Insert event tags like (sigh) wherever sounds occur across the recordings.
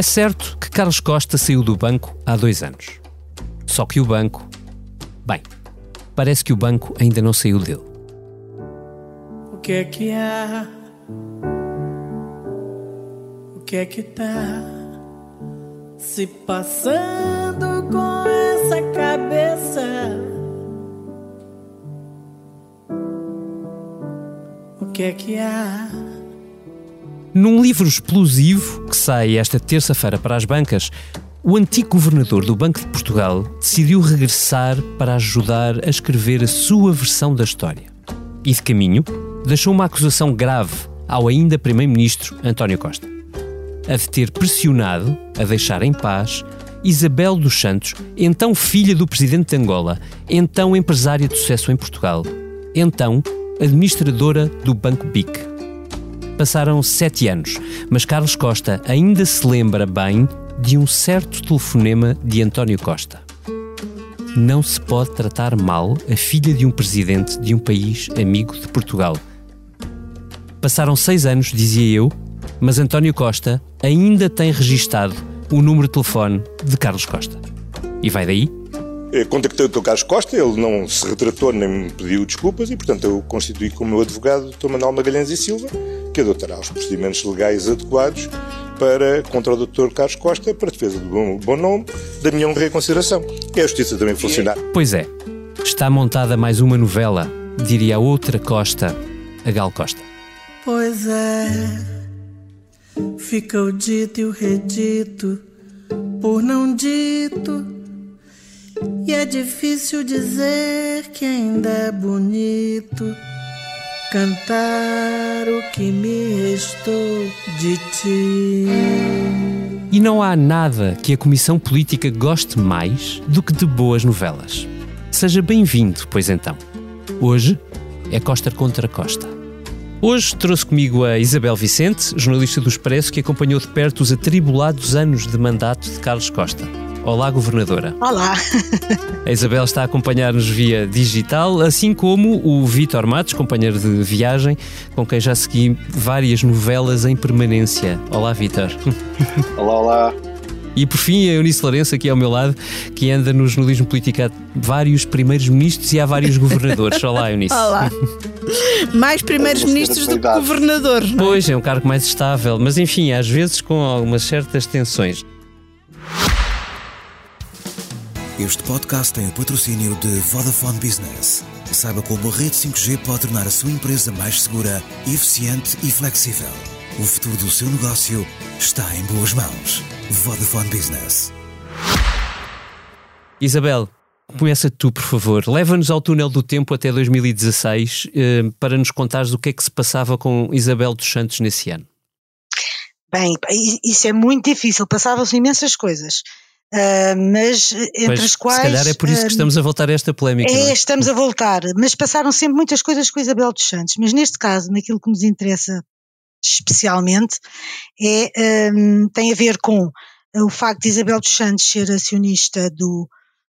É certo que Carlos Costa saiu do banco há dois anos. Só que o banco. Bem, parece que o banco ainda não saiu dele. O que é que há? O que é que tá se passando com essa cabeça? O que é que há? Num livro explosivo que sai esta terça-feira para as bancas, o antigo governador do Banco de Portugal decidiu regressar para ajudar a escrever a sua versão da história. E de caminho, deixou uma acusação grave ao ainda primeiro-ministro António Costa. A de ter pressionado a deixar em paz Isabel dos Santos, então filha do presidente de Angola, então empresária de sucesso em Portugal, então administradora do Banco BIC. Passaram sete anos, mas Carlos Costa ainda se lembra bem de um certo telefonema de António Costa. Não se pode tratar mal a filha de um presidente de um país amigo de Portugal. Passaram seis anos, dizia eu, mas António Costa ainda tem registado o número de telefone de Carlos Costa. E vai daí? Contactei o Dr. Carlos Costa, ele não se retratou nem me pediu desculpas e, portanto, eu constituí como meu advogado o Dr. Manuel Magalhães e Silva, que adotará os procedimentos legais adequados para, contra o Dr. Carlos Costa para a defesa do bom, bom nome, da minha honra e consideração. E a justiça também funcionar. Pois é, está montada mais uma novela, diria a outra Costa, a Gal Costa. Pois é, fica o dito e o redito, por não dito. E é difícil dizer que ainda é bonito cantar o que me restou de ti. E não há nada que a Comissão Política goste mais do que de boas novelas. Seja bem-vindo, pois então. Hoje é Costa contra Costa. Hoje trouxe comigo a Isabel Vicente, jornalista do Expresso, que acompanhou de perto os atribulados anos de mandato de Carlos Costa. Olá, Governadora. Olá. A Isabel está a acompanhar-nos via digital, assim como o Vítor Matos, companheiro de viagem, com quem já segui várias novelas em permanência. Olá, Vítor. Olá, olá. E por fim, a Eunice Lourenço, aqui ao meu lado, que anda no jornalismo político há vários primeiros ministros e há vários governadores. Olá, Eunice. Olá. Mais primeiros ministros do que governadores. É? Pois, é um cargo mais estável, mas enfim, às vezes com algumas certas tensões. Este podcast tem o patrocínio de Vodafone Business. Saiba como a rede 5G pode tornar a sua empresa mais segura, eficiente e flexível. O futuro do seu negócio está em boas mãos. Vodafone Business. Isabel, começa tu, por favor. Leva-nos ao túnel do tempo até 2016 eh, para nos contares o que é que se passava com Isabel dos Santos nesse ano. Bem, isso é muito difícil. Passavam-se imensas coisas. Uh, mas entre Pois, as quais. Se calhar é por isso que ah, estamos a voltar a esta polémica. É, é? estamos a voltar, mas passaram sempre muitas coisas com Isabel dos Santos, mas neste caso, naquilo que nos interessa especialmente, é, hum, tem a ver com o facto de Isabel dos Santos ser acionista do,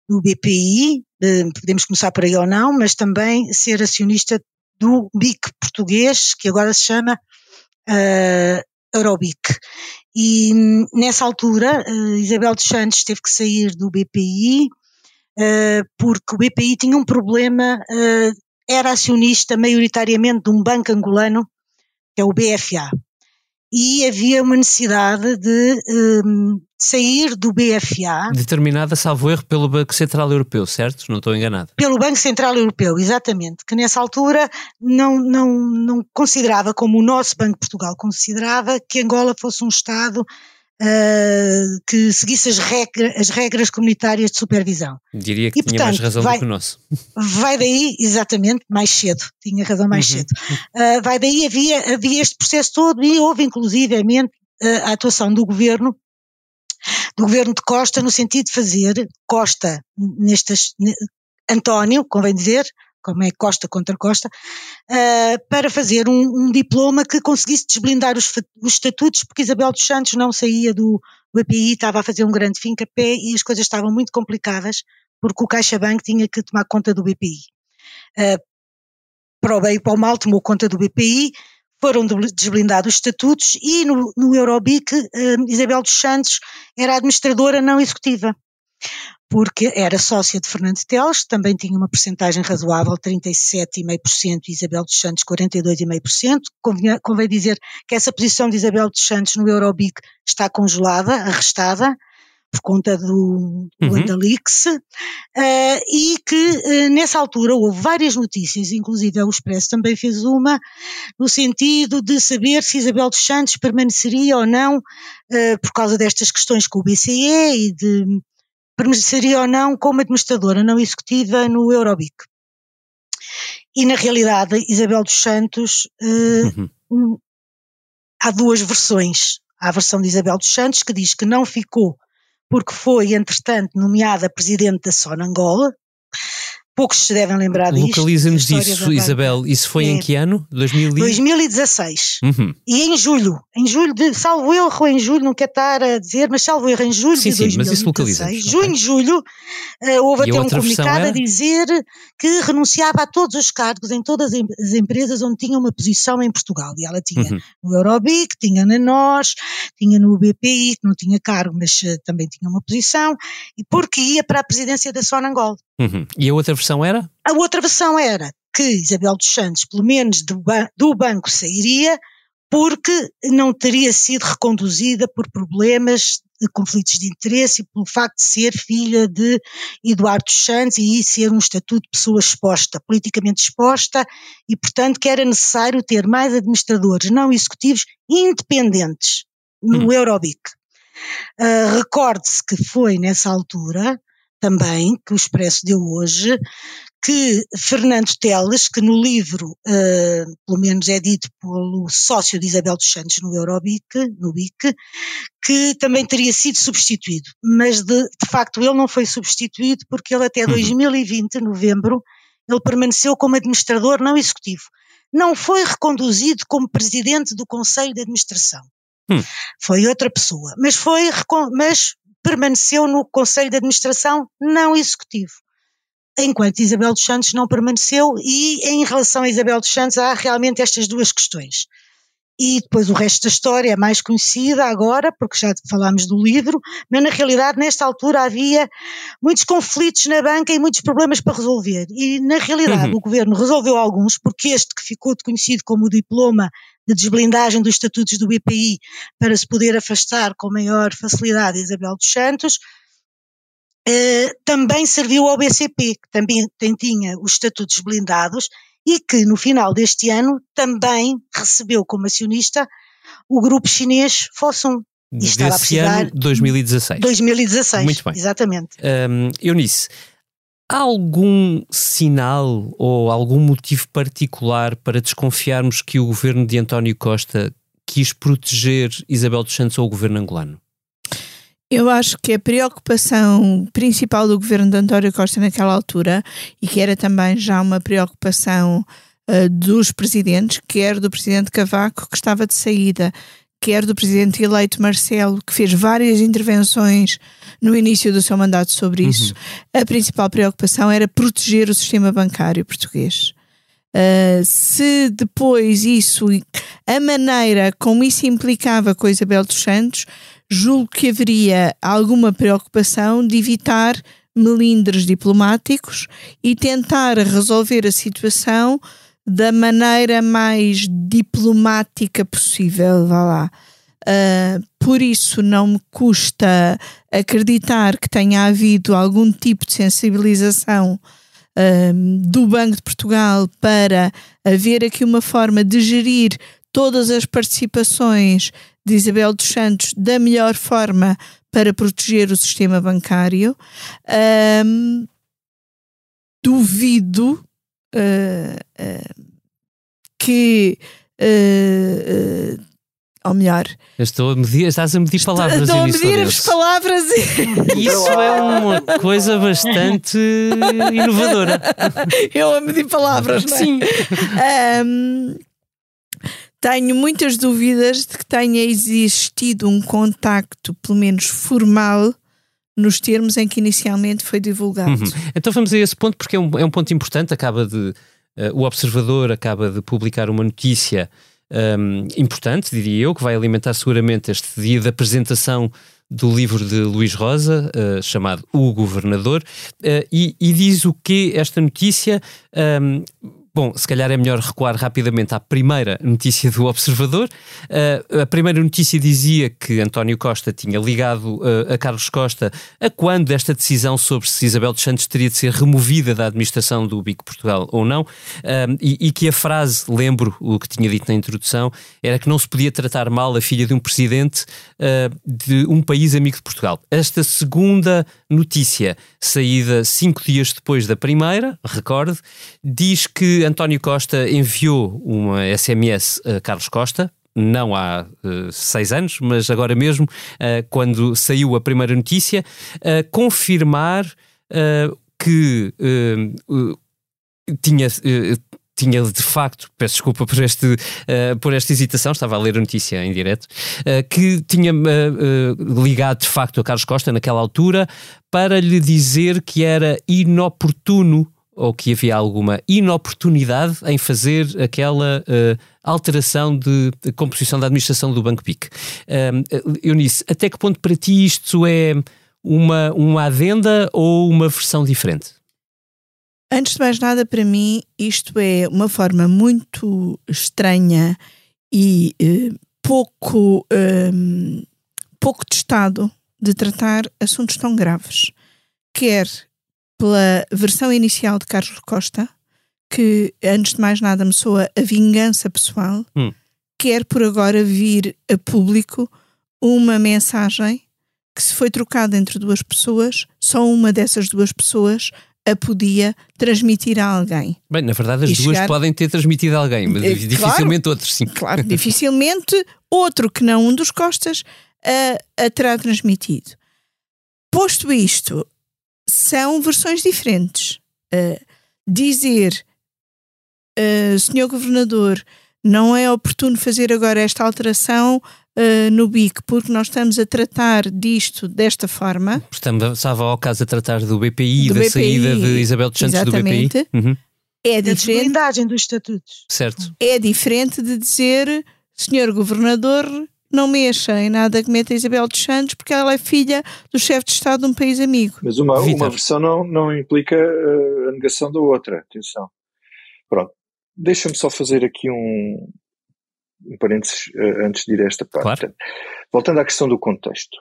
do BPI, eh, podemos começar por aí ou não, mas também ser acionista do BIC português, que agora se chama eh, Eurobic. E nessa altura, eh, Isabel dos Santos teve que sair do BPI, eh, porque o BPI tinha um problema, eh, era acionista maioritariamente de um banco angolano, que é o BFA. E havia uma necessidade de hum, sair do BFA Determinada, salvo erro, pelo Banco Central Europeu, certo? Não estou enganado. pelo Banco Central Europeu, exatamente, que nessa altura não, não, não considerava, como o nosso Banco de Portugal considerava, que Angola fosse um Estado ah, que seguisse as, regra- as regras comunitárias de supervisão. Diria que E, tinha mais portanto, razão vai- do que o nosso. Vai daí, exatamente, mais cedo, tinha razão mais Uhum. cedo. Ah, vai daí, havia, havia este processo todo e houve inclusivamente ah, a atuação do governo, do governo de Costa, no sentido de fazer, Costa, nestas, ne- António, convém dizer, como é Costa contra Costa, ah, para fazer um, um diploma que conseguisse desblindar os, os estatutos, porque Isabel dos Santos não saía do, do EPI, estava a fazer um grande fim-capé e as coisas estavam muito complicadas, porque o CaixaBank tinha que tomar conta do BPI. Ah, para o bem e para o mal, tomou conta do BPI, foram desblindados os estatutos e no, no Eurobic Isabel dos Santos era administradora não executiva porque era sócia de Fernando Teles, também tinha uma percentagem razoável, 37,5%, e Isabel dos Santos 42,5%. Convém, convém dizer que essa posição de Isabel dos Santos no Eurobic está congelada, arrestada, por conta do, do uhum. Andalix, uh, e que uh, nessa altura houve várias notícias, inclusive o Expresso também fez uma, no sentido de saber se Isabel dos Santos permaneceria ou não, uh, por causa destas questões com o BCE e de permaneceria ou não como administradora não executiva no Eurobic. E na realidade, Isabel dos Santos, uh, uhum. há duas versões. Há a versão de Isabel dos Santos que diz que não ficou porque foi, entretanto, nomeada presidente da Sonangol, Poucos se devem lembrar disso. Localiza-nos disso, Isabel. Isso foi é, em que ano? 2000 2016. Uhum. E em julho, em julho de, salvo erro, em julho, não quero estar a dizer, mas salvo erro, em julho sim, de sim, 2016. Mas isso localiza Junho, okay. julho, uh, houve e até um comunicado a dizer que renunciava a todos os cargos em todas as empresas onde tinha uma posição em Portugal. E ela tinha uhum. no Eurobic, tinha na NOS, tinha no BPI, que não tinha cargo, mas uh, também tinha uma posição, e porque ia para a presidência da Sonangol. Uhum. E a outra versão era? A outra versão era que Isabel dos Santos, pelo menos do, ban do banco, sairia porque não teria sido reconduzida por problemas de conflitos de interesse e pelo facto de ser filha de Eduardo dos Santos e ser um estatuto de pessoa exposta, politicamente exposta, e portanto que era necessário ter mais administradores não executivos independentes no hum. Eurobic. Uh, Recorde-se que foi nessa altura também, que o Expresso deu hoje, que Fernando Teles, que no livro, uh, pelo menos é dito pelo sócio de Isabel dos Santos no Eurobic, no BIC, que também teria sido substituído, mas de, de facto ele não foi substituído porque ele até uhum. 2020, novembro, ele permaneceu como administrador não executivo. Não foi reconduzido como presidente do Conselho de Administração. Hum. Foi outra pessoa, mas foi, mas permaneceu no Conselho de Administração não executivo. Enquanto Isabel dos Santos não permaneceu, e em relação a Isabel dos Santos há realmente estas duas questões. E depois o resto da história é mais conhecida agora, porque já falámos do livro, mas na realidade, nesta altura, havia muitos conflitos na banca e muitos problemas para resolver. E na realidade, uhum. o governo resolveu alguns, porque este que ficou conhecido como o diploma de desblindagem dos estatutos do BPI para se poder afastar com maior facilidade Isabel dos Santos, eh, também serviu ao BCP, que também tem, tinha os estatutos blindados e que no final deste ano também recebeu como acionista o grupo chinês Fosun. E precisar, ano, 2016. 2016, Muito bem. exatamente. Um, Eunice, Há algum sinal ou algum motivo particular para desconfiarmos que o governo de António Costa quis proteger Isabel dos Santos ou o governo angolano? Eu acho que a preocupação principal do governo de António Costa naquela altura, e que era também já uma preocupação uh, dos presidentes, quer do presidente Cavaco, que estava de saída, quer do presidente eleito Marcelo, que fez várias intervenções no início do seu mandato sobre uhum. isso, a principal preocupação era proteger o sistema bancário português. Uh, se depois isso, a maneira como isso implicava com a Isabel dos Santos, julgo que haveria alguma preocupação de evitar melindres diplomáticos e tentar resolver a situação da maneira mais diplomática possível, vá lá. Uh, por isso não me custa acreditar que tenha havido algum tipo de sensibilização uh, do Banco de Portugal para haver aqui uma forma de gerir todas as participações de Isabel dos Santos da melhor forma para proteger o sistema bancário. Uh, duvido uh, uh, que. Uh, ou melhor. estou a medir, estás a medir palavras. Estou a medir as palavras. E... (laughs) Isso é uma coisa bastante inovadora. Eu a medir palavras, não é? Sim. Um, tenho muitas dúvidas de que tenha existido um contacto, pelo menos formal, nos termos em que inicialmente foi divulgado. Uhum. Então vamos a esse ponto, porque é um, é um ponto importante, acaba de. Uh, o Observador acaba de publicar uma notícia um, importante, diria eu, que vai alimentar seguramente este dia da apresentação do livro de Luís Rosa, uh, chamado O Governador, uh, e, e, diz o que esta notícia. Um, Bom, se calhar é melhor recuar rapidamente à primeira notícia do Observador. Uh, a primeira notícia dizia que António Costa tinha ligado uh, a Carlos Costa a quando esta decisão sobre se Isabel dos Santos teria de ser removida da administração do Bico Portugal ou não, uh, e, e, que a frase, lembro o que tinha dito na introdução, era que não se podia tratar mal a filha de um presidente de um país amigo de Portugal. Esta segunda notícia, saída cinco dias depois da primeira, recorde, diz que António Costa enviou uma SMS a Carlos Costa, não há uh, seis anos, mas agora mesmo, uh, quando saiu a primeira notícia, uh, confirmar que tinha. Tinha de facto, peço desculpa por, este, por esta hesitação, estava a ler a notícia em direto, que tinha ligado de facto a Carlos Costa naquela altura para lhe dizer que era inoportuno ou que havia alguma inoportunidade em fazer aquela uh, alteração de, de, composição da administração do Banco PIC. Uh, Eunice, até que ponto para ti isto é uma, uma adenda ou uma versão diferente? Antes de mais nada, para mim, isto é uma forma muito estranha e uh, pouco, um, pouco testado de tratar assuntos tão graves. Quer pela versão inicial de Carlos Costa, que antes de mais nada me soa a vingança pessoal, hum. quer por agora vir a público uma mensagem que se foi trocada entre duas pessoas, só uma dessas duas pessoas a podia transmitir a alguém. Bem, na verdade as duas chegar... podem ter transmitido a alguém, mas é, dificilmente claro, outros, sim. Claro, (laughs) dificilmente outro que não um dos Costas a, a terá transmitido. Posto isto, são versões diferentes. Uh, dizer, uh, senhor governador, não é oportuno fazer agora esta alteração uh, no BIC porque nós estamos a tratar disto desta forma. Estamos, estava ao caso a tratar do BPI, do da BPI, saída de Isabel dos Santos exatamente. do BPI. Uhum. É da diferente. dos estatutos. Certo. É diferente de dizer, senhor governador, não mexa em nada que meta Isabel dos Santos porque ela é filha do chefe de Estado de um país amigo. Mas uma, uma versão não, não implica uh, a negação da outra, atenção. Pronto, deixa-me só fazer aqui um, um parênteses uh, antes de ir a esta parte. Claro. Voltando à questão do contexto.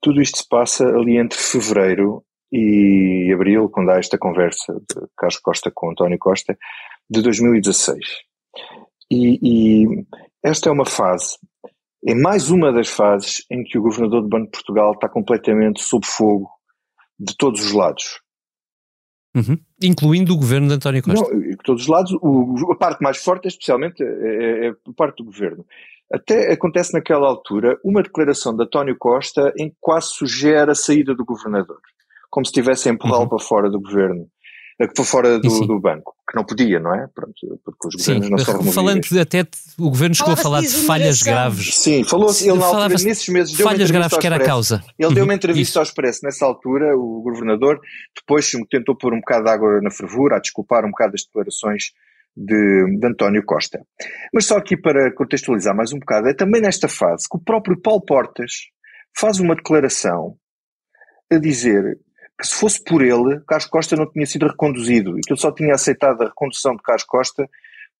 Tudo isto se passa ali entre fevereiro e abril, quando há esta conversa de Carlos Costa com António Costa, de 2016. E, e esta é uma fase é mais uma das fases em que o governador do Banco de Portugal está completamente sob fogo de todos os lados. Uhum. Incluindo o governo de António Costa. Não, de todos os lados. O, a parte mais forte, especialmente, é, é, é por parte do governo. Até acontece naquela altura uma declaração de António Costa em que quase sugere a saída do governador, como se estivesse a empurrá-lo uhum. para fora do governo para fora do, do, banco, que não podia, não é? Pronto, porque os governos sim, não são removíveis. Falando até, o governo chegou a falar de falhas graves. Sim, falou-se, ele na altura, nesses meses, deu falhas graves que era a causa. Ele deu uma uhum, entrevista ao Expresso nessa altura, o governador, depois tentou pôr um bocado de água na fervura, a desculpar um bocado as declarações de, de António Costa. Mas só aqui para contextualizar mais um bocado, é também nesta fase que o próprio Paulo Portas faz uma declaração a dizer que se fosse por ele, Carlos Costa não tinha sido reconduzido e que ele só tinha aceitado a recondução de Carlos Costa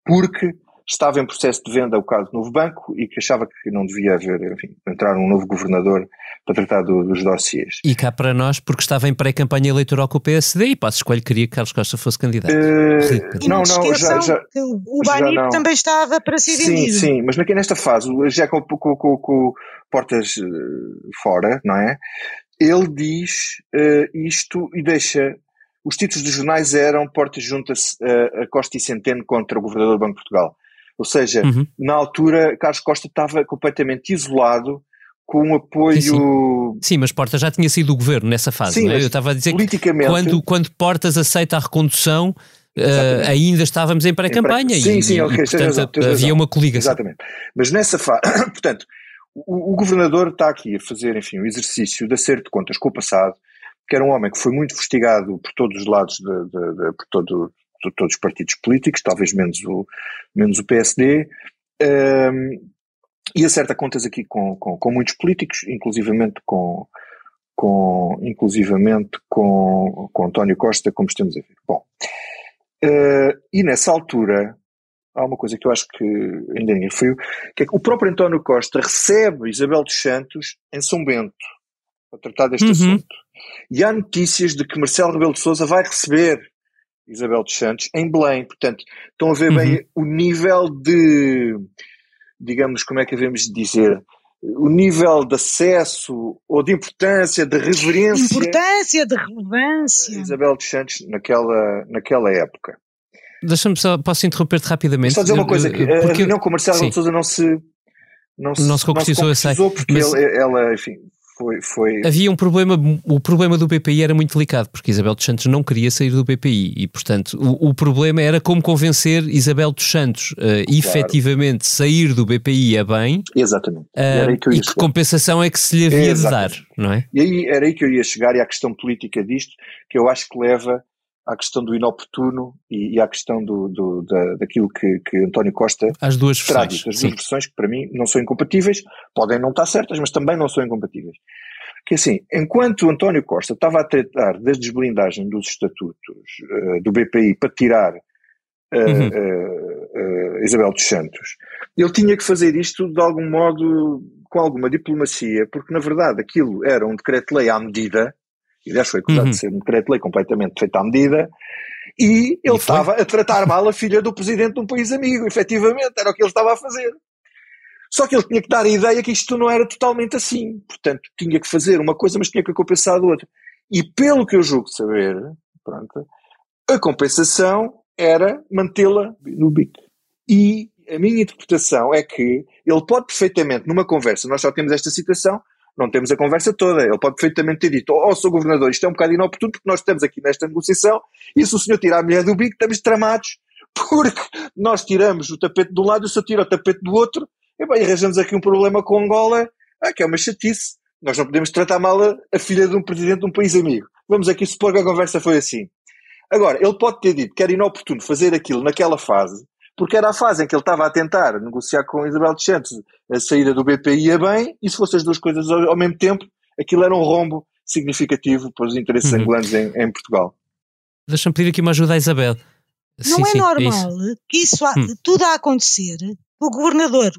porque estava em processo de venda o caso do Novo Banco e que achava que não devia haver, enfim, entrar um novo governador para tratar do, dos dossiês. E cá para nós, porque estava em pré-campanha eleitoral com o PSD e Passo Escolho queria que Carlos Costa fosse candidato. Uh, não, não, já, já, o Bani também estava para ser sim, vendido. Sim, mas nesta fase, já com, com, com, com portas uh, fora, não é? Ele diz uh, isto e deixa. Os títulos dos jornais eram Porta junta-se uh, a Costa e Centeno contra o Governador do Banco de Portugal. Ou seja, uhum. na altura, Carlos Costa estava completamente isolado com o apoio. Sim, sim. sim, mas Portas já tinha sido o governo nessa fase. Sim, é? Eu estava a dizer que quando, quando Portas aceita a recondução. Uh, ainda estávamos em pré-campanha sim, e, sim, okay, e portanto, razão, havia razão. uma coligação. Exatamente. Mas nessa fase, (coughs) portanto, o, o, governador está aqui a fazer, enfim, o exercício de acerto de contas com o passado, que era um homem que foi muito investigado por todos os lados, de, de, de por todo, todos os partidos políticos, talvez menos o, menos o PSD, Um, e acerta contas aqui com, com, com muitos políticos, inclusivamente com, com, inclusivamente com, com António Costa, como estamos a ver. Bom, uh, e nessa altura, há uma coisa que eu acho que ainda ninguém referiu, que é que o próprio António Costa recebe Isabel dos Santos em São Bento, para tratar deste uhum. assunto. E há notícias de que Marcelo Rebelo de Sousa vai receber Isabel dos Santos em Belém. Portanto, estão a ver uhum. bem o nível de, digamos, como é que devemos dizer, o nível de acesso ou de importância, de reverência. Importância, de relevância. Isabel dos Santos naquela, naquela época. Deixa-me só, posso interromper-te rapidamente? Só dizer uma coisa, que a reunião com o Marcelo de não se não, não se concretizou, não se concretizou porque mas... ele, ela, enfim, foi, foi... Havia um problema, o problema do BPI era muito delicado, porque Isabel dos Santos não queria sair do BPI e, portanto, o, o problema era como convencer Isabel dos Santos uh, claro. efetivamente sair do BPI a bem. Exatamente. Uh, que e que compensação é que se lhe havia Exatamente. de dar, não é? E aí era aí que eu ia chegar e à questão política disto, que eu acho que leva à questão do inoportuno e, e à questão do, do, da, daquilo que, que António Costa as duas traz. As duas versões que para mim não são incompatíveis, podem não estar certas, mas também não são incompatíveis. Que assim, enquanto António Costa estava a tratar da desblindagem dos estatutos uh, do BPI para tirar uh, uhum. uh, Isabel dos Santos, ele tinha que fazer isto de algum modo, com alguma diplomacia, porque na verdade aquilo era um decreto-lei à medida, aliás foi acusado uhum. de ser um decreto-lei completamente feito à medida, e ele estava a tratar mal a filha do presidente de um país amigo, efetivamente, era o que ele estava a fazer. Só que ele tinha que dar a ideia que isto não era totalmente assim. Portanto, tinha que fazer uma coisa, mas tinha que compensar a outra. E pelo que eu julgo saber, pronto, a compensação era mantê-la no BIC. E a minha interpretação é que ele pode perfeitamente, numa conversa, nós só temos esta citação, não temos a conversa toda. Ele pode perfeitamente ter dito: Oh, sou governador, isto é um bocado inoportuno porque nós estamos aqui nesta negociação e se o senhor tirar a mulher do bico, estamos tramados (laughs) porque nós tiramos o tapete de um lado e o senhor tira o tapete do outro e bem, arranjamos aqui um problema com Angola, ah, que é uma chatice. Nós não podemos tratar mal a, a filha de um presidente de um país amigo. Vamos aqui supor que a conversa foi assim. Agora, ele pode ter dito que era inoportuno fazer aquilo naquela fase, porque era a fase em que ele estava a tentar negociar com Isabel dos Santos a saída do BPI ia bem, e se fossem as duas coisas ao, ao, mesmo tempo, aquilo era um rombo significativo para os interesses uhum. angolanos em, em Portugal. Deixa-me pedir aqui uma ajuda à Isabel. Não sim, é sim, normal é que isso hum. tudo a acontecer, o governador,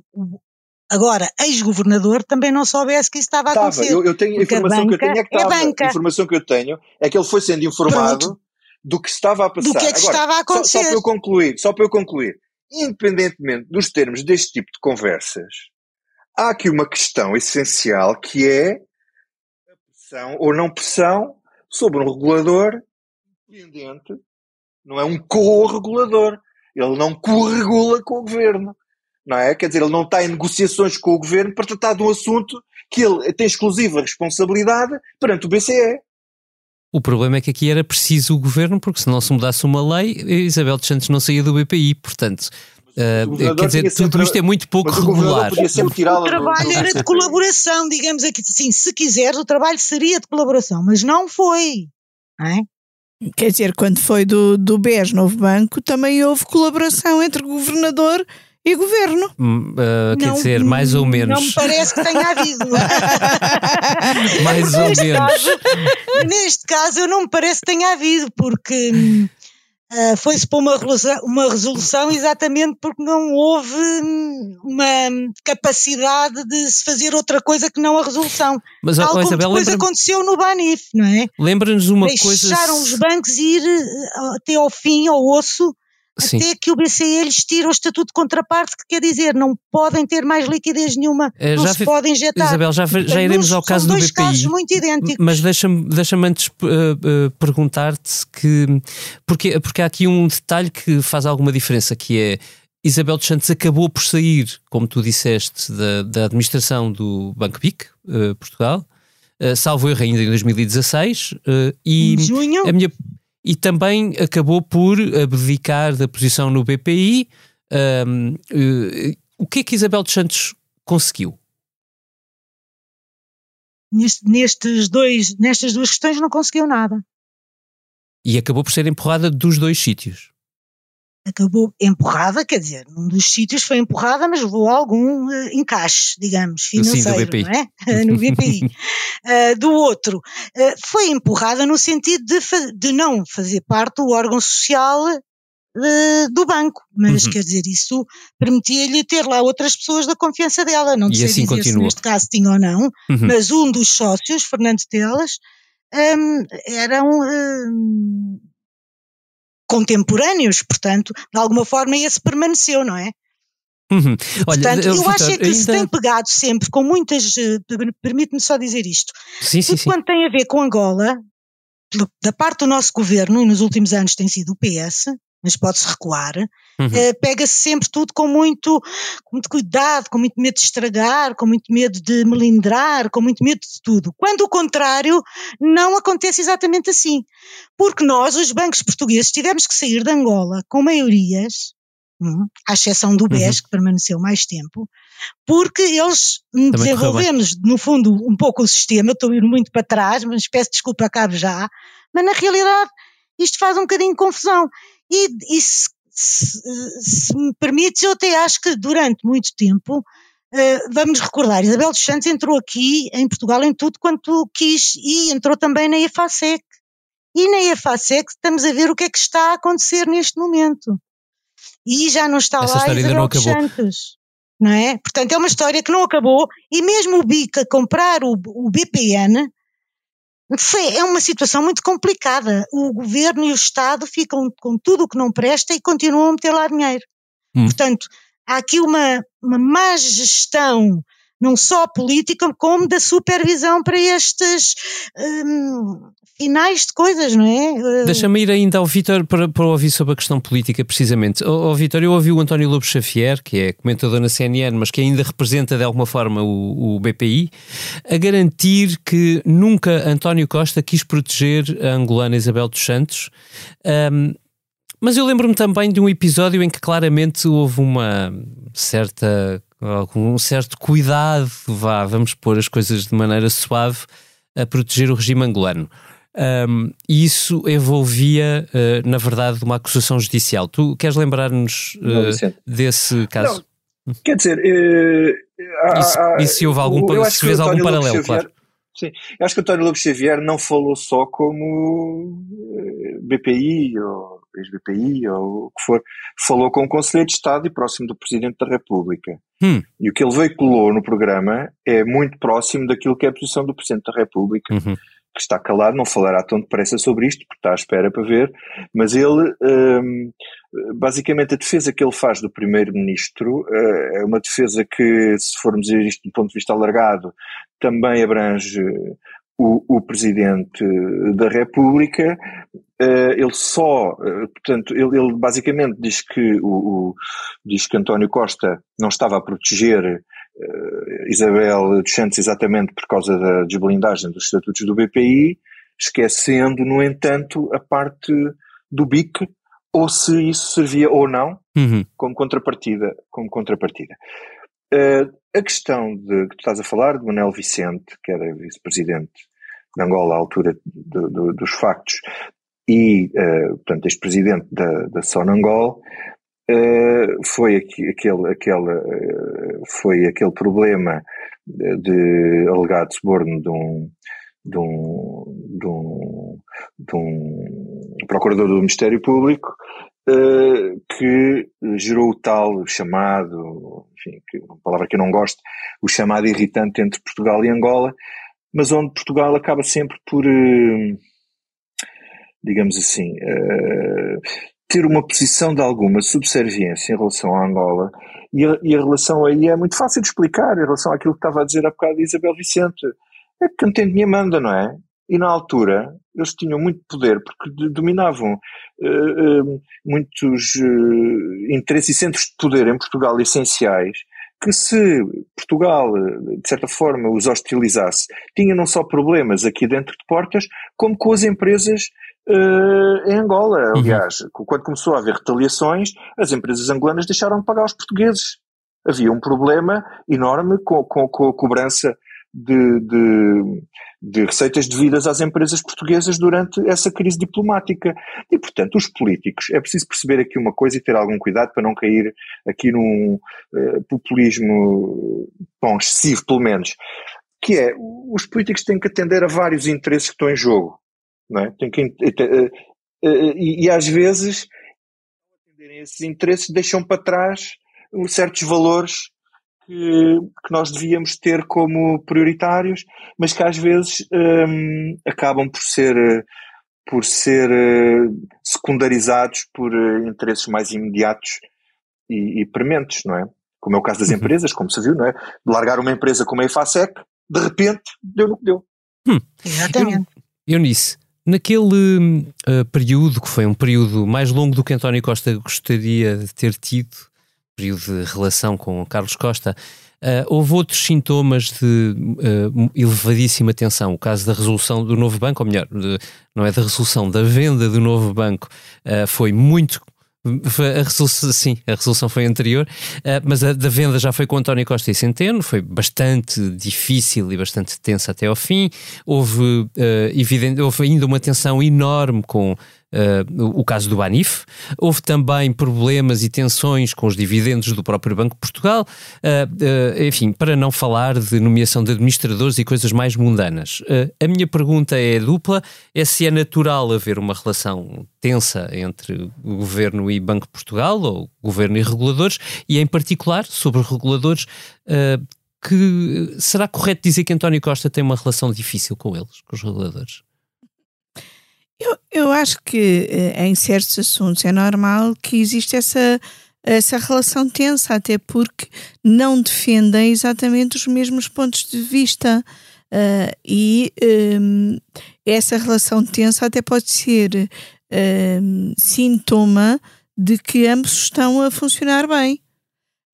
agora ex-governador, também não soubesse que isso estava a acontecer. Eu, eu tenho a informação que eu tenho é que estava, é a informação que eu tenho é que ele foi sendo informado Pronto. do que estava a passar. Do que é que agora, estava a acontecer. Só, só para eu concluir, só para eu concluir independentemente dos termos deste tipo de conversas, há aqui uma questão essencial que é a pressão ou não pressão sobre um regulador independente, não é um co-regulador. Ele não co-regula com o governo. Não é? Quer dizer, ele não está em negociações com o governo para tratar de um assunto que ele tem exclusiva responsabilidade perante o BCE. O problema é que aqui era preciso o governo, porque se não se mudasse uma lei, Isabel dos Santos não saía do BPI. Portanto, uh, quer dizer, tudo isto é muito pouco regular. O, o trabalho era de colaboração, digamos aqui, assim, se quiser, o trabalho seria de colaboração, mas não foi. Não é? Quer dizer, quando foi do, do BES Novo Banco, também houve colaboração entre governador e governo. Uh, quer dizer, mais ou menos. Não me parece que tenha havido. (laughs) mais ou neste menos. Caso, neste caso, eu não me parece que tenha havido, porque uh, foi-se para uma, uma resolução exatamente porque não houve uma capacidade de se fazer outra coisa que não a resolução. Mas, Tal como Isabel, depois aconteceu no Banif, não é? Lembra-nos uma Deixaram coisa. Deixaram os bancos ir eh, até ao fim, ao osso Sim. até que o BCE lhes tira o estatuto de contraparte, que quer dizer, não podem ter mais liquidez nenhuma, uh, não se vi, podem injetar. Isabel, já, já iremos ao caso do BPI. casos muito idênticos. Mas deixa-me deixa antes uh, uh, perguntar-te que. Porque, porque há aqui um detalhe que faz alguma diferença, que é. Isabel dos Santos acabou por sair, como tu disseste, da, da administração do Banco BIC, Portugal, salvo erro ainda em 2016, e em junho? a minha e também acabou por abdicar da posição no BPI. Um, uh, eh, o que é que Isabel dos Santos conseguiu? Nestes dois, nestas duas questões não conseguiu nada. E acabou por ser empurrada dos dois sítios. Acabou empurrada, quer dizer, num dos sítios foi empurrada, mas levou algum uh, encaixe, digamos, financeiro, Sim, não é? (laughs) no BPI. uh, (laughs) do outro, uh, foi empurrada no sentido de, de não fazer parte do órgão social do banco, mas uhum. quer dizer, isso permitia-lhe ter lá outras pessoas da confiança dela, não sei assim dizer continua. se neste caso tinha ou não, uhum. mas um dos sócios, Fernando Telas, um, eram um, contemporâneos, portanto, de alguma forma esse permaneceu, não é? Uhum. Olha, portanto, eu, acho é que ainda... se tem pegado sempre com muitas, eh, permite-me só dizer isto, sim, sim, sim. quando tem a ver com Angola, da parte do nosso governo, e nos últimos anos tem sido o PS, mas pode-se recuar, uhum. uh, pega-se sempre tudo com muito, com muito cuidado, com muito medo de estragar, com muito medo de melindrar, com muito medo de tudo. Quando o contrário não acontece exatamente assim. Porque nós, os bancos portugueses, tivemos que sair de Angola com maiorias, hum, à exceção do BES, uhum. que permaneceu mais tempo, porque eles desenvolvemos, no fundo, um pouco o sistema, estou a ir muito para trás, mas peço desculpa, acabo já, mas na realidade isto faz um bocadinho de confusão. E, e se, se, se, me permites, eu até acho que durante muito tempo, uh, vamos recordar, Isabel dos Santos entrou aqui em Portugal em tudo quanto quis e entrou também na EFASEC. E na EFASEC estamos a ver o que é que está a acontecer neste momento. E já não está Essa lá Isabel dos Santos. Não é? Portanto, é uma história que não acabou e mesmo o BIC a comprar o, o BPN foi, é uma situação muito complicada. O governo e o Estado ficam com tudo o que não presta e continuam a meter lá dinheiro. Hum. Portanto, há aqui uma, uma má gestão, não só política, como da supervisão para estes hum, finais de coisas, não é? Eh, Deixa-me ir ainda ao Vítor para, para ouvir sobre a questão política, precisamente. Ó Vítor, eu ouvi o António Lobo Xavier, que é comentador na CNN, mas que ainda representa de alguma forma o, o BPI, a garantir que nunca António Costa quis proteger a angolana Isabel dos Santos. Um, mas eu lembro-me também de um episódio em que claramente houve uma certa um certo cuidado, vá, vamos pôr as coisas de maneira suave, a proteger o regime angolano. Um, e isso envolvia, uh, na verdade, uma acusação judicial. Tu queres lembrar-nos uh, desse caso? Não, quer dizer, uh, isso, há, e se houve algum, se vês algum paralelo, Xavier, claro. Sim, eu acho que António Lobo Xavier não falou só como BPI ou ex-BPI ou o que for, falou com o Conselheiro de Estado e próximo do Presidente da República. Hum. E o que ele veiculou no programa é muito próximo daquilo que é a posição do Presidente da República. Uhum que está calado, não falará tão depressa sobre isto, porque está à espera para ver, mas ele, um, basicamente, a defesa que ele faz do Primeiro-Ministro uh, é uma defesa que, se formos ver isto do ponto de vista alargado, também abrange o, o Presidente da República. Uh, ele só, uh, portanto, ele, ele, basicamente diz que, o, o, diz que António Costa não estava a proteger Isabel dos Santos exatamente por causa da desblindagem dos estatutos do BPI, esquecendo, no entanto, a parte do BIC, ou se isso servia ou não, uhum. como contrapartida. Como contrapartida. Uh, a questão de que tu estás a falar, de Manuel Vicente, que era vice-presidente de Angola à altura de, de, dos factos, e, uh, portanto, este presidente da, da Sonangol, Uh, foi aqui, aquele, aquele, uh, foi aquele problema de alegado suborno de um, de um, de um, de um procurador do Ministério Público uh, que gerou o tal chamado, enfim, que, uma palavra que eu não gosto, o chamado irritante entre Portugal e Angola, mas onde Portugal acaba sempre por, digamos assim, ter uma posição de alguma subserviência em relação à Angola, e a, e a, relação aí é muito fácil de explicar, em relação àquilo que estava a dizer há bocado Isabel Vicente. É que quem tem dinheiro manda, não é? E na altura eles tinham muito poder porque dominavam uh, uh, muitos uh, interesses e centros de poder em Portugal essenciais que se Portugal, de certa forma, os hostilizasse, tinha não só problemas aqui dentro de portas, como com as empresas uh, em Angola. Uhum. Aliás, uhum. quando começou a haver retaliações, as empresas angolanas deixaram de pagar aos portugueses. Havia um problema enorme com, com, com a cobrança de, de, de receitas devidas às empresas portuguesas durante essa crise diplomática. E, portanto, os políticos, é preciso perceber aqui uma coisa e ter algum cuidado para não cair aqui num uh, populismo bom, excessivo, pelo menos, que é, os políticos têm que atender a vários interesses que estão em jogo. Não é? Tem que, uh, uh, e, e às vezes, esses interesses, deixam para trás certos valores que, que, nós devíamos ter como prioritários, mas que às vezes um, acabam por ser, por ser uh, secundarizados por uh, interesses mais imediatos e, e prementes, não é? Como é o caso das uhum. empresas, como se viu, não é? De largar uma empresa como a EFASEC, de repente, deu no que deu. Hum. Exatamente. Eu, nisso, naquele uh, período, que foi um período mais longo do que António Costa gostaria de ter tido, período de relação com Carlos Costa, uh, houve outros sintomas de uh, elevadíssima tensão. O caso da resolução do novo banco, ou melhor, de, não é da resolução, da venda do novo banco, foi muito a resolução, sim, a resolução foi anterior, mas a da venda já foi com António Costa e Centeno, foi bastante difícil e bastante tensa até ao fim. Houve, evidente, houve ainda uma tensão enorme com uh, o caso do Banif. Houve também problemas e tensões com os dividendos do próprio Banco de Portugal. Uh, enfim, para não falar de nomeação de administradores e coisas mais mundanas. a minha pergunta é dupla: é se é natural haver uma relação tensa entre o governo e Banco de Portugal, ou governo e reguladores, e em particular sobre reguladores. que será correto dizer que António Costa tem uma relação difícil com eles, com os reguladores? Eu, eu acho que eh, em certos assuntos é normal que existe essa, essa relação tensa, até porque não defendem exatamente os mesmos pontos de vista. Uh, e um, essa relação tensa até pode ser um, sintoma de que ambos estão a funcionar bem.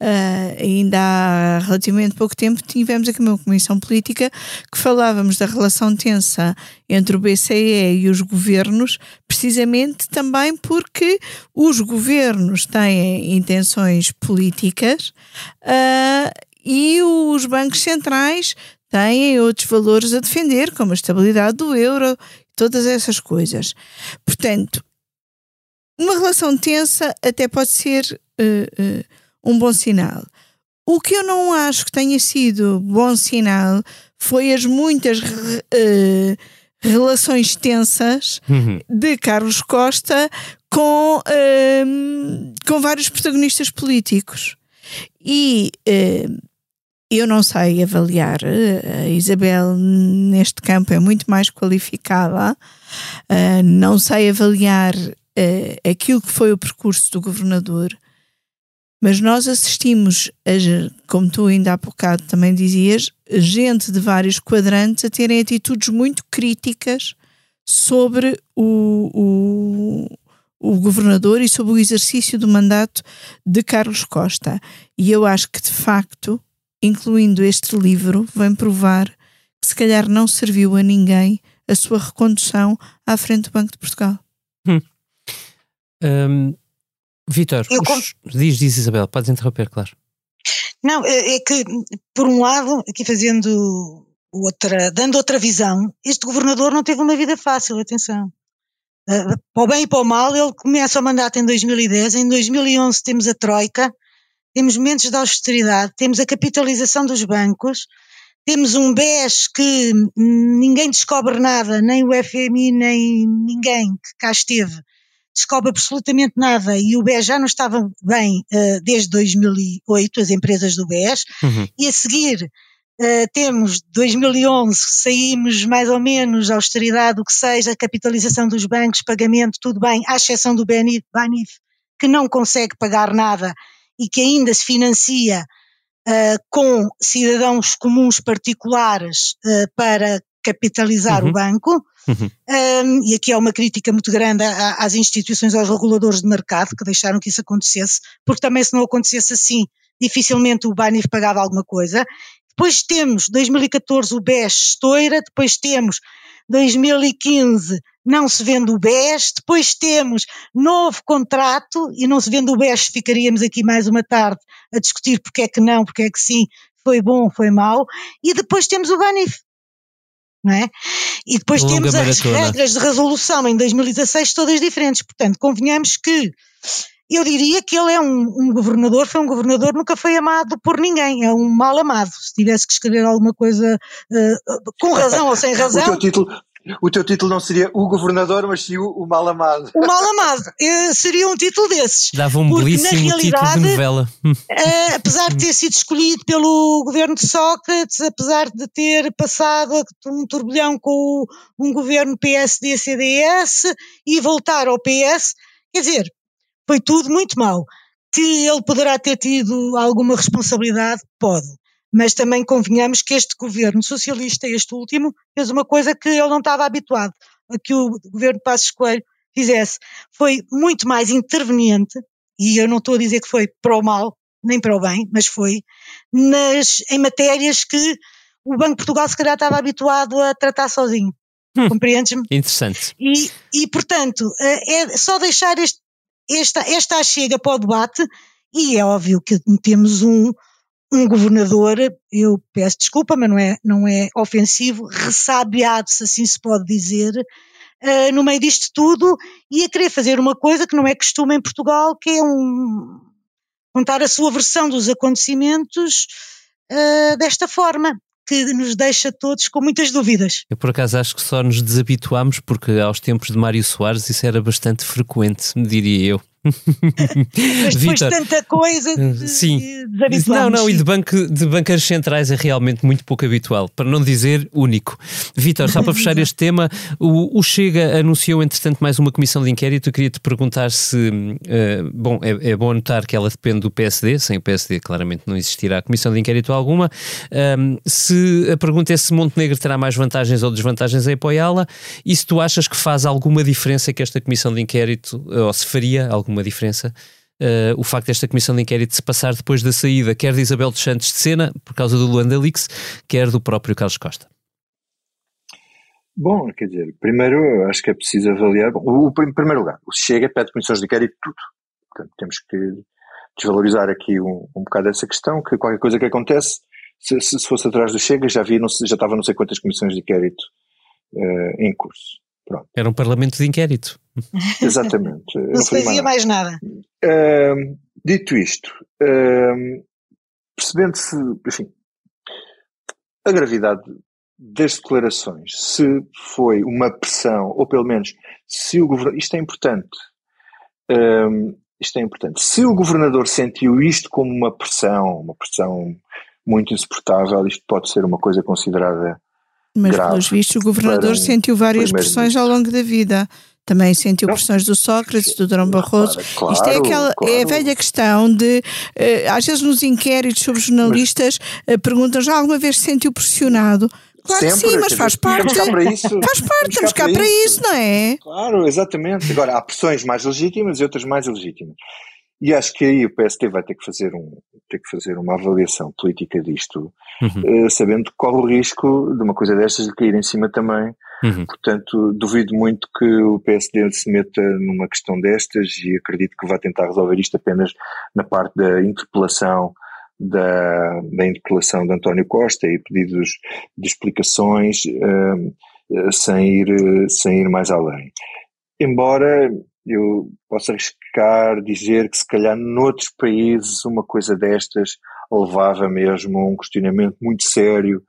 Uh, ainda há relativamente pouco tempo tivemos aqui uma comissão política que falávamos da relação tensa entre o BCE e os governos, precisamente também porque os governos têm intenções políticas uh, e os bancos centrais têm outros valores a defender, como a estabilidade do euro, todas essas coisas. Portanto, uma relação tensa até pode ser. Uh, um bom sinal. O que eu não acho que tenha sido bom sinal foi as muitas uh, relações tensas uhum. de Carlos Costa com, uh, com vários protagonistas políticos. E uh, eu não sei avaliar, a Isabel neste campo é muito mais qualificada, não sei avaliar aquilo que foi o percurso do governador mas nós assistimos, a, como tu ainda há bocado também dizias, gente de vários quadrantes a terem atitudes muito críticas sobre o, o, o governador e sobre o exercício do mandato de Carlos Costa. E eu acho que, de facto, incluindo este livro, vem provar que se calhar não serviu a ninguém a sua recondução à frente do Banco de Portugal. Hum. Um, Vitor, os... diz, diz Isabel, podes interromper, claro. Não, é, é que, por um lado, aqui fazendo outra, dando outra visão, este governador não teve uma vida fácil, atenção. Uh, para o bem e para o mal, ele começa o mandato em 2010, em 2011 temos a Troika, temos momentos de austeridade, temos a capitalização dos bancos, temos um BES que ninguém descobre nada, nem o FMI, nem ninguém que cá esteve, descobre absolutamente nada e o BES já não estava bem uh, desde 2008, as empresas do BES, uhum. e a seguir uh, temos 2011, saímos mais ou menos austeridade, o que seja, capitalização dos bancos, pagamento, tudo bem, à exceção do BNIF, BANIF, que não consegue pagar nada e que ainda se financia uh, com cidadãos comuns particulares para capitalizar uhum. o banco. Uhum. Um, e aqui há uma crítica muito grande às instituições, aos reguladores de mercado que deixaram que isso acontecesse, porque também se não acontecesse assim, dificilmente o Banif pagava alguma coisa. Depois temos 2014 o BES estoura, depois temos 2015 não se vende o BES, depois temos novo contrato e não se vende o BES, ficaríamos aqui mais uma tarde a discutir porque é que não, porque é que sim, foi bom, foi mau, e depois temos o Banif. Não é? E depois Longa temos as maratona. regras de resolução em 2016 todas diferentes. Portanto, convenhamos que eu diria que ele é um, um governador, foi um governador, nunca foi amado por ninguém, é um mal amado. Se tivesse que escrever alguma coisa eh, com razão ou sem (laughs) O teu razão, título, o teu título não seria o governador, mas sim o, o mal amado. o mal amado eh, seria um título desses. Dava um Porque, na belíssimo título de realidade, novela. Eh, apesar de ter sido escolhido pelo governo de Sócrates, apesar de ter passado um turbilhão com um governo PSD-CDS e voltar ao PS, quer dizer, foi tudo muito mau. Que ele poderá ter tido alguma responsabilidade, pode. Mas também convenhamos que este governo socialista, este último, fez uma coisa que ele não estava habituado a que o governo de Passos Coelho fizesse. Foi muito mais interveniente, e eu não estou a dizer que foi para o mal, nem para o bem, mas foi nas, em matérias que o Banco de Portugal se calhar estava habituado a tratar sozinho. Hum. Compreendes-me? Interessante. E, e portanto, eh, é só deixar este, esta, esta chega para o debate, e é óbvio que temos um, um governador, eu peço desculpa, mas não é, não é ofensivo, ressabiado, se assim se pode dizer, eh, no meio disto tudo, e a querer fazer uma coisa que não é costume em Portugal, que é um, contar a sua versão dos acontecimentos eh, desta forma, que nos deixa todos com muitas dúvidas. Eu por acaso acho que só nos desabituámos porque aos tempos de Mário Soares isso era bastante frequente, diria eu. (laughs) Mas depois de Vítor, tanta coisa, de- sim. de-. Não, não, e de, banco, de bancas centrais é realmente muito pouco habitual, para não dizer único. Vítor, só para (laughs) fechar este tema, o, o Chega anunciou, entretanto, mais uma comissão de inquérito. Eu queria te perguntar se. eh, bom, é, é bom notar que ela depende do PSD, sem o PSD, claramente não existirá comissão de inquérito alguma. Ahm, se a pergunta é se Montenegro terá mais vantagens ou desvantagens em apoiá-la, e se tu achas que faz alguma diferença que esta comissão de inquérito, ou se faria alguma diferença, Uh, o facto desta comissão de inquérito se passar depois da saída, quer de Isabel dos Santos de Sena, por causa do Luanda Leaks, quer do próprio Carlos Costa. Bom, quer dizer, primeiro acho que é preciso avaliar. O, o- em primeiro lugar, o Chega pede comissões de inquérito tudo. Portanto, temos que desvalorizar aqui um, um bocado essa questão, que qualquer coisa que acontece, se, se- se fosse atrás do Chega, já havia, já estava não sei quantas comissões de inquérito eh, em curso. Pronto, Era um parlamento de inquérito. exatamente. (laughs) Não se fazia mais nada. Ahm, dito isto, ahm, percebendo-se, enfim, a gravidade das declarações, se foi uma pressão, ou pelo menos se o governador, isto é importante, isto é importante, se o governador sentiu isto como uma pressão, uma pressão muito insuportável, isto pode ser uma coisa considerada Mas, grave pelos vistos, o governador para um sentiu várias pressões ao longo da vida. Também sentiu Não. pressões do Sócrates, do Durão Barroso. Claro, Isto é, aquela, é a claro. velha questão de, eh, às vezes nos inquéritos sobre jornalistas, eh, perguntam já alguma vez se sentiu pressionado? Claro que Sempre, sim, mas faz parte. Para. Faz parte, estamos cá para isso, não é? Claro, exatamente. Agora, há pressões mais legítimas e outras mais ilegítimas. E acho que aí o PST vai ter que fazer, um, ter que fazer uma avaliação política disto, Uhum. eh, sabendo que corre o risco de uma coisa destas de cair em cima também. Uhum. Portanto, duvido muito que o PSD se meta numa questão destas e acredito que vai tentar resolver isto apenas na parte da interpelação da, da interpelação de António Costa e pedidos de explicações eh, sem, ir, eh, sem ir mais além. Embora eu possa arriscar dizer que se calhar noutros países uma coisa destas levava mesmo a um questionamento muito sério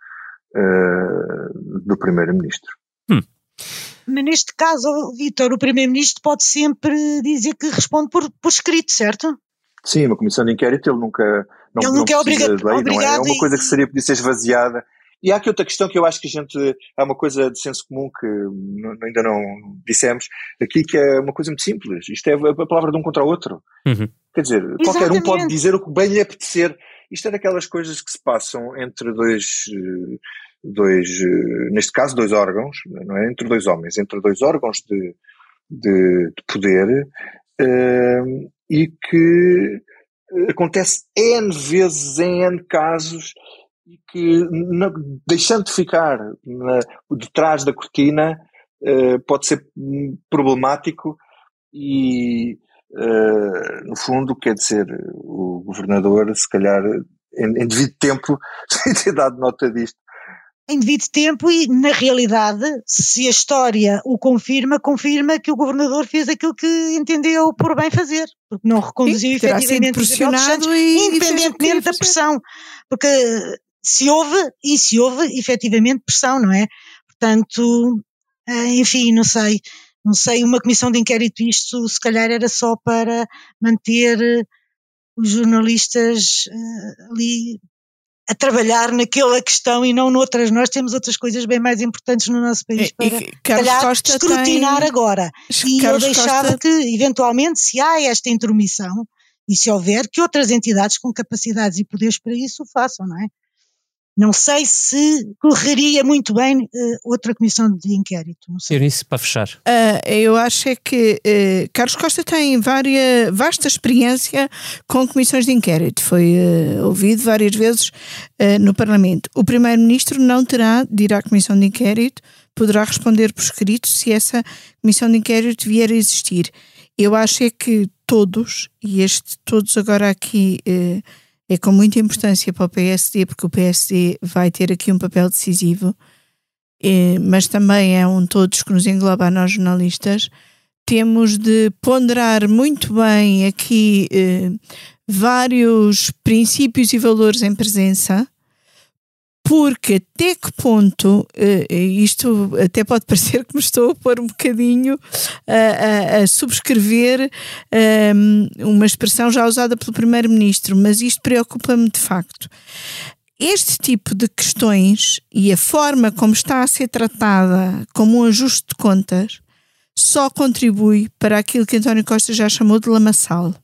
eh, do Primeiro-Ministro. Mas neste caso, Vítor, o Primeiro-Ministro pode sempre dizer que responde por, por escrito, certo? Sim, uma comissão de inquérito ele nunca, não, Ele não nunca é precisa obriga- de lei, não é? É obrigado uma coisa que seria podia ser esvaziada. E há aqui outra questão que eu acho que a gente, é uma coisa de senso comum que ainda não dissemos, aqui que é uma coisa muito simples. Isto é a palavra de um contra o outro. Uhum. Quer dizer, qualquer um pode Exatamente. dizer o que bem lhe apetecer. Isto é daquelas coisas que se passam entre dois, dois neste caso, dois órgãos, não é? Entre dois homens, entre dois órgãos de, de, de poder, eh, e que acontece N vezes em N casos e que, na- deixando de ficar na, detrás da cortina, eh, pode ser problemático e, eh, no fundo, quer dizer, o governador, se calhar, em, em devido tempo, (laughs) sem ter dado nota disto. Em devido tempo e, na realidade, se a história o confirma, confirma que o governador fez aquilo que entendeu por bem fazer, porque não reconduziu Terá efetivamente os Santos, e- independentemente da pressão. Porque se houve, e se houve efetivamente pressão, não é? Portanto, eh, enfim, não sei. Não sei, uma comissão de inquérito, isto se calhar era só para manter eh, os jornalistas eh, ali a trabalhar naquela questão e não noutras. Nós temos outras coisas bem mais importantes no nosso país E- e para, Carlos calhar, Costa escrutinar tem- agora. E Carlos eu deixava Costa- que, eventualmente, se há esta intromissão, e se houver, que outras entidades com capacidades e poderes para isso o façam, não é? Não sei se correria muito bem eh, outra comissão de inquérito. Não sei. Eunice, para fechar. Ah, eu acho é que eh, Carlos Costa tem várias, vasta experiência com comissões de inquérito. Foi eh, ouvido várias vezes no Parlamento. O Primeiro-Ministro não terá de ir à comissão de inquérito, poderá responder por escrito se essa comissão de inquérito vier a existir. Eu acho é que todos, e este todos agora aqui é com muita importância para o PSD, porque o PSD vai ter aqui um papel decisivo, eh, mas também é um todos que nos engloba a nós jornalistas, temos de ponderar muito bem aqui eh, vários princípios e valores em presença, porque até que ponto, eh, isto até pode (laughs) parecer que me estou a pôr um bocadinho a, a- a subscrever eh, uma expressão já usada pelo Primeiro-Ministro, mas isto preocupa-me de facto. Este tipo de questões e a forma como está a ser tratada como um ajuste de contas só contribui para aquilo que António Costa já chamou de lamaçal,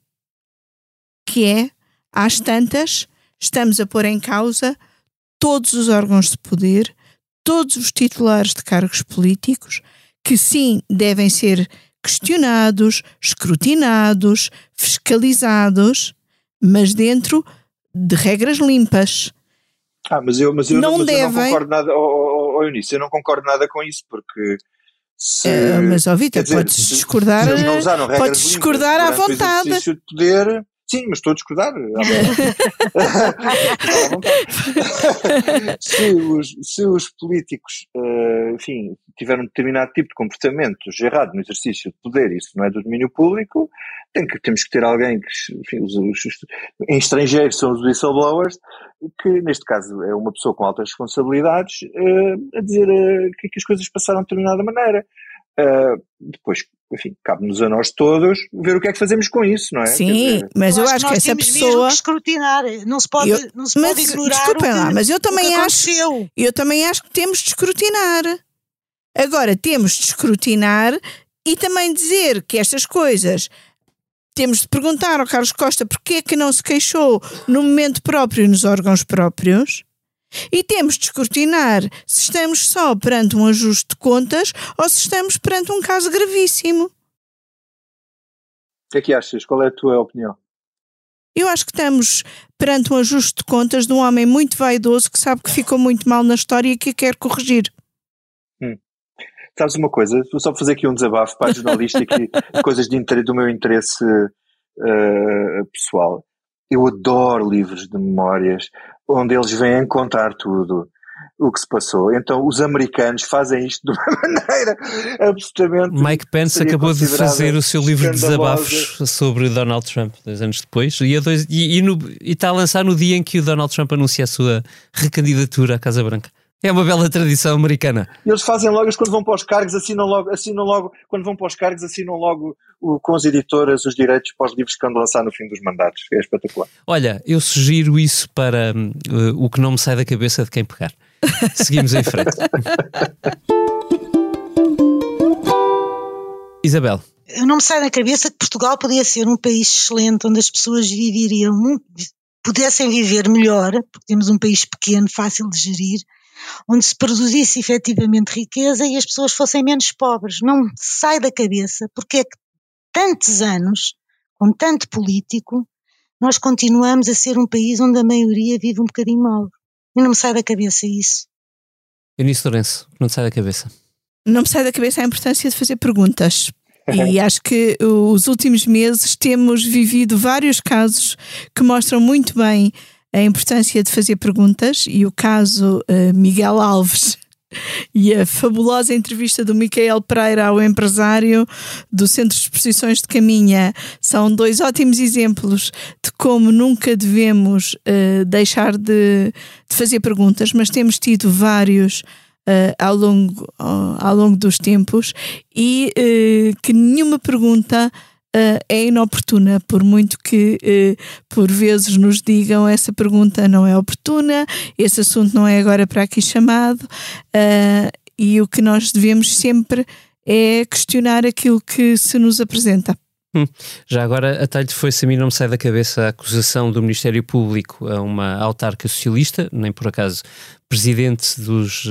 que é, às tantas, estamos a pôr em causa todos os órgãos de poder, todos os titulares de cargos políticos, que sim devem ser questionados, escrutinados, fiscalizados, mas dentro de regras limpas. Ah, mas eu, mas eu, Não mas eu não devem- concordo nada, oh, oh, oh, Eunice, eu não concordo nada com isso, porque se, Eh, mas, ó Vitor, quer dizer, podes se- discordar, podes discordar à durante o vontade. exercício de poder, sim, mas estou a discordar. (laughs) vontade. (laughs) se, os, se os políticos, eh, enfim, tiveram um determinado tipo de comportamentos errado no exercício de poder, isso não é do domínio público, tem que, temos que ter alguém que, enfim, os, os- em estrangeiro são os whistleblowers, que neste caso é uma pessoa com altas responsabilidades, eh, a dizer que, as coisas passaram de determinada maneira. Depois, enfim, cabe-nos a nós todos ver o que é que fazemos com isso, não é? Sim, dizer, mas eu, Eu acho que nós essa pessoa. que escrutinar. Não se pode, Eu- não se mas, pode ignorar desculpem que, lá, mas eu também que acho- aconteceu. Eu também acho que temos de escrutinar. Agora, temos de escrutinar e também dizer que estas coisas. Temos de perguntar ao Carlos Costa porque é que não se queixou no momento próprio e nos órgãos próprios. E temos de escrutinar se estamos só perante um ajuste de contas ou se estamos perante um caso gravíssimo. O que é que achas? Qual é a tua opinião? Eu acho que estamos perante um ajuste de contas de um homem muito vaidoso que sabe que ficou muito mal na história e que a quer corrigir. Sabes uma coisa? Vou só fazer aqui um desabafo para a jornalística e (laughs) coisas de interesse, do meu interesse eh, pessoal. Eu adoro livros de memórias onde eles vêm contar tudo o que se passou. Então os americanos fazem isto de uma (laughs) maneira absolutamente. Mike Pence acabou de fazer o seu livro de desabafos sobre Donald Trump, dois anos depois, e, a dois- e- e no- e está a lançar no dia em que o Donald Trump anuncia a sua recandidatura à Casa Branca. É uma bela tradição americana. Eles fazem logo, quando vão para os cargos, assinam logo, assinam logo, quando vão para os cargos, assinam logo o- com as editoras os direitos para os livros que vão lançar no fim dos mandatos. É espetacular. Olha, eu sugiro isso para uh, o que não me sai da cabeça de quem pegar. (laughs) Seguimos em frente. Isabel, Eu não me sai da cabeça que Portugal podia ser um país excelente onde as pessoas viveriam, pudessem viver melhor, porque temos um país pequeno, fácil de gerir, onde se produzisse efetivamente riqueza e as pessoas fossem menos pobres. Não me sai da cabeça porque é que tantos anos, com tanto político, nós continuamos a ser um país onde a maioria vive um bocadinho mal. E não me sai da cabeça isso. Eunice Lourenço, não te sai da cabeça. Não me sai da cabeça a importância de fazer perguntas. (laughs) E acho que os últimos meses temos vivido vários casos que mostram muito bem a importância de fazer perguntas e o caso uh, Miguel Alves (laughs) e a fabulosa entrevista do Micael Pereira ao empresário do Centro de Exposições de Caminha são dois ótimos exemplos de como nunca devemos uh, deixar de, de, fazer perguntas, mas temos tido vários. Uh, ao, longo, uh, ao longo dos tempos e que nenhuma pergunta uh, é inoportuna, por muito que uh, por vezes nos digam essa pergunta não é oportuna, esse assunto não é agora para aqui chamado, uh, e o que nós devemos sempre é questionar aquilo que se nos apresenta. Hum. Já agora, a talho foi-se a mim não me sai da cabeça a acusação do Ministério Público a uma autarca socialista, nem por acaso presidente dos,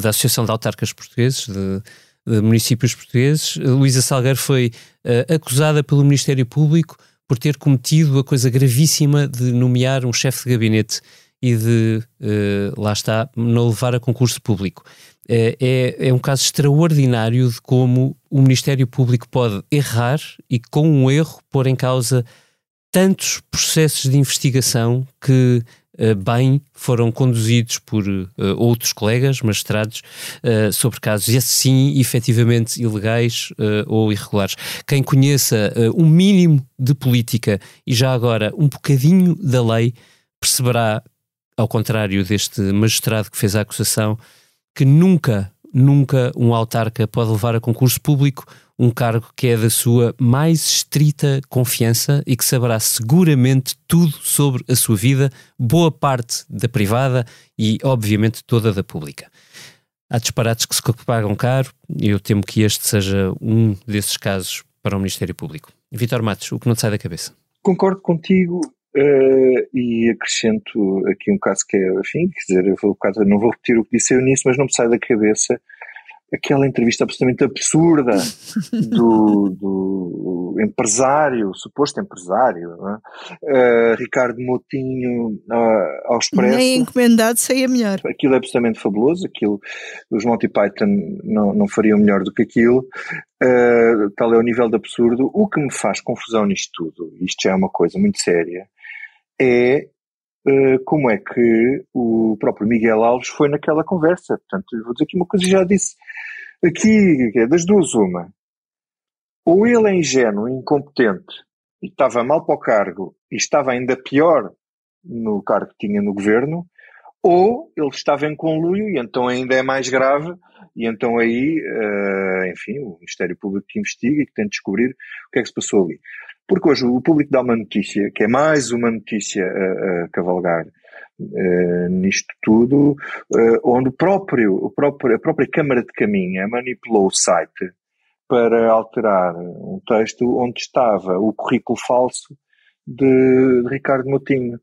da Associação de Autarcas Portugueses, de, municípios portugueses. Luísa Salgueiro foi uh, acusada pelo Ministério Público por ter cometido a coisa gravíssima de nomear um chefe de gabinete e de, uh, lá está, não levar a concurso público. Uh, é, é um caso extraordinário de como o Ministério Público pode errar e, com um erro, pôr em causa tantos processos de investigação que eh, bem foram conduzidos por uh, outros colegas, magistrados, uh, sobre casos, e assim, efetivamente ilegais uh, ou irregulares. Quem conheça um mínimo de política e já agora um bocadinho da lei, perceberá, ao contrário deste magistrado que fez a acusação, que nunca, nunca um autarca pode levar a concurso público um cargo que é da sua mais estrita confiança e que saberá seguramente tudo sobre a sua vida, boa parte da privada e, obviamente, toda da pública. Há disparates que se pagam caro e eu temo que este seja um desses casos para o Ministério Público. Vitor Matos, o que não te sai da cabeça? Concordo contigo Uh, e acrescento aqui um caso que é, enfim, quer dizer, eu vou, não vou repetir o que disse eu nisso, mas não me sai da cabeça aquela entrevista absolutamente absurda do, do empresário, suposto empresário, é? uh, Ricardo Moutinho uh, ao Expresso. Nem encomendado saía melhor. Aquilo é absolutamente fabuloso, aquilo, os Monty Python não, não fariam melhor do que aquilo, uh, tal é o nível de absurdo. O que me faz confusão nisto tudo, isto já é uma coisa muito séria, é como é que o próprio Miguel Alves foi naquela conversa. Portanto, vou dizer aqui uma coisa, já disse Aqui, é das duas, uma. Ou ele é ingênuo, incompetente, e estava mal para o cargo, e estava ainda pior no cargo que tinha no governo, ou ele estava em conluio, e então ainda é mais grave, e então aí, uh, enfim, o Ministério Público que investiga e que tem de descobrir o que é que se passou ali. Porque hoje o público dá uma notícia, que é mais uma notícia a, a cavalgar uh, nisto tudo, uh, onde o próprio, o próprio, a própria Câmara de Caminha manipulou o site para alterar um texto onde estava o currículo falso de, de Ricardo Moutinho.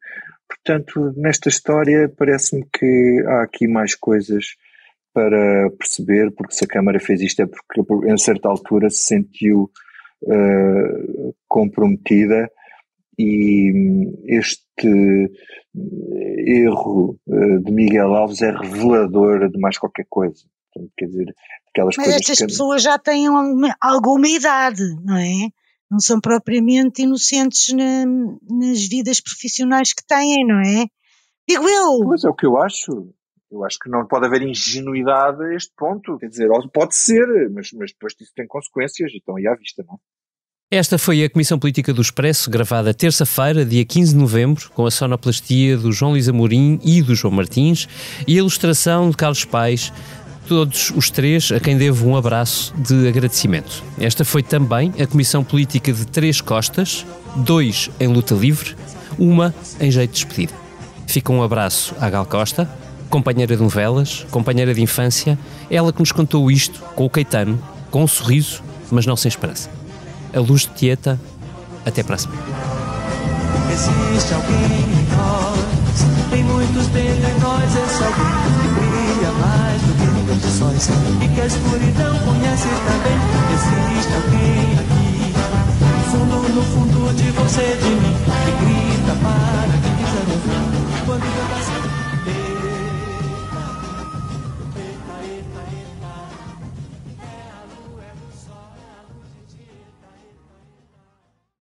Portanto, nesta história parece-me que há aqui mais coisas para perceber, porque se a Câmara fez isto é porque em certa altura se sentiu uh, comprometida e este erro eh, de Miguel Alves é revelador de mais qualquer coisa. Portanto, quer dizer, aquelas Mas coisas estas que... pessoas já têm alguma, idade, não é? Não são propriamente inocentes na, nas vidas profissionais que têm, não é? Digo eu. Pois é o que eu acho. Eu acho que não pode haver ingenuidade a este ponto. Quer dizer, pode ser, mas, mas depois disso tem consequências e estão aí à vista, não é? Esta foi a Comissão Política do Expresso, gravada terça-feira, dia 15 de novembro, com a sonoplastia do João Luís Amorim e do João Martins e a ilustração de Carlos Pais, todos os três a quem devo um abraço de agradecimento. Esta foi também a Comissão Política de Três Costas, dois em luta livre, uma em jeito de despedida. Fica um abraço à Gal Costa, companheira de novelas, companheira de infância, ela que nos contou isto com o Caetano, com um sorriso, mas não sem esperança a luz de Tieta. Até para a semana. Existe alguém em nós, tem muitos dentro de nós, esse alguém que brilha mais do que e que a escuridão conhece também. Existe alguém aqui, no fundo, no fundo de você, de mim, que brilha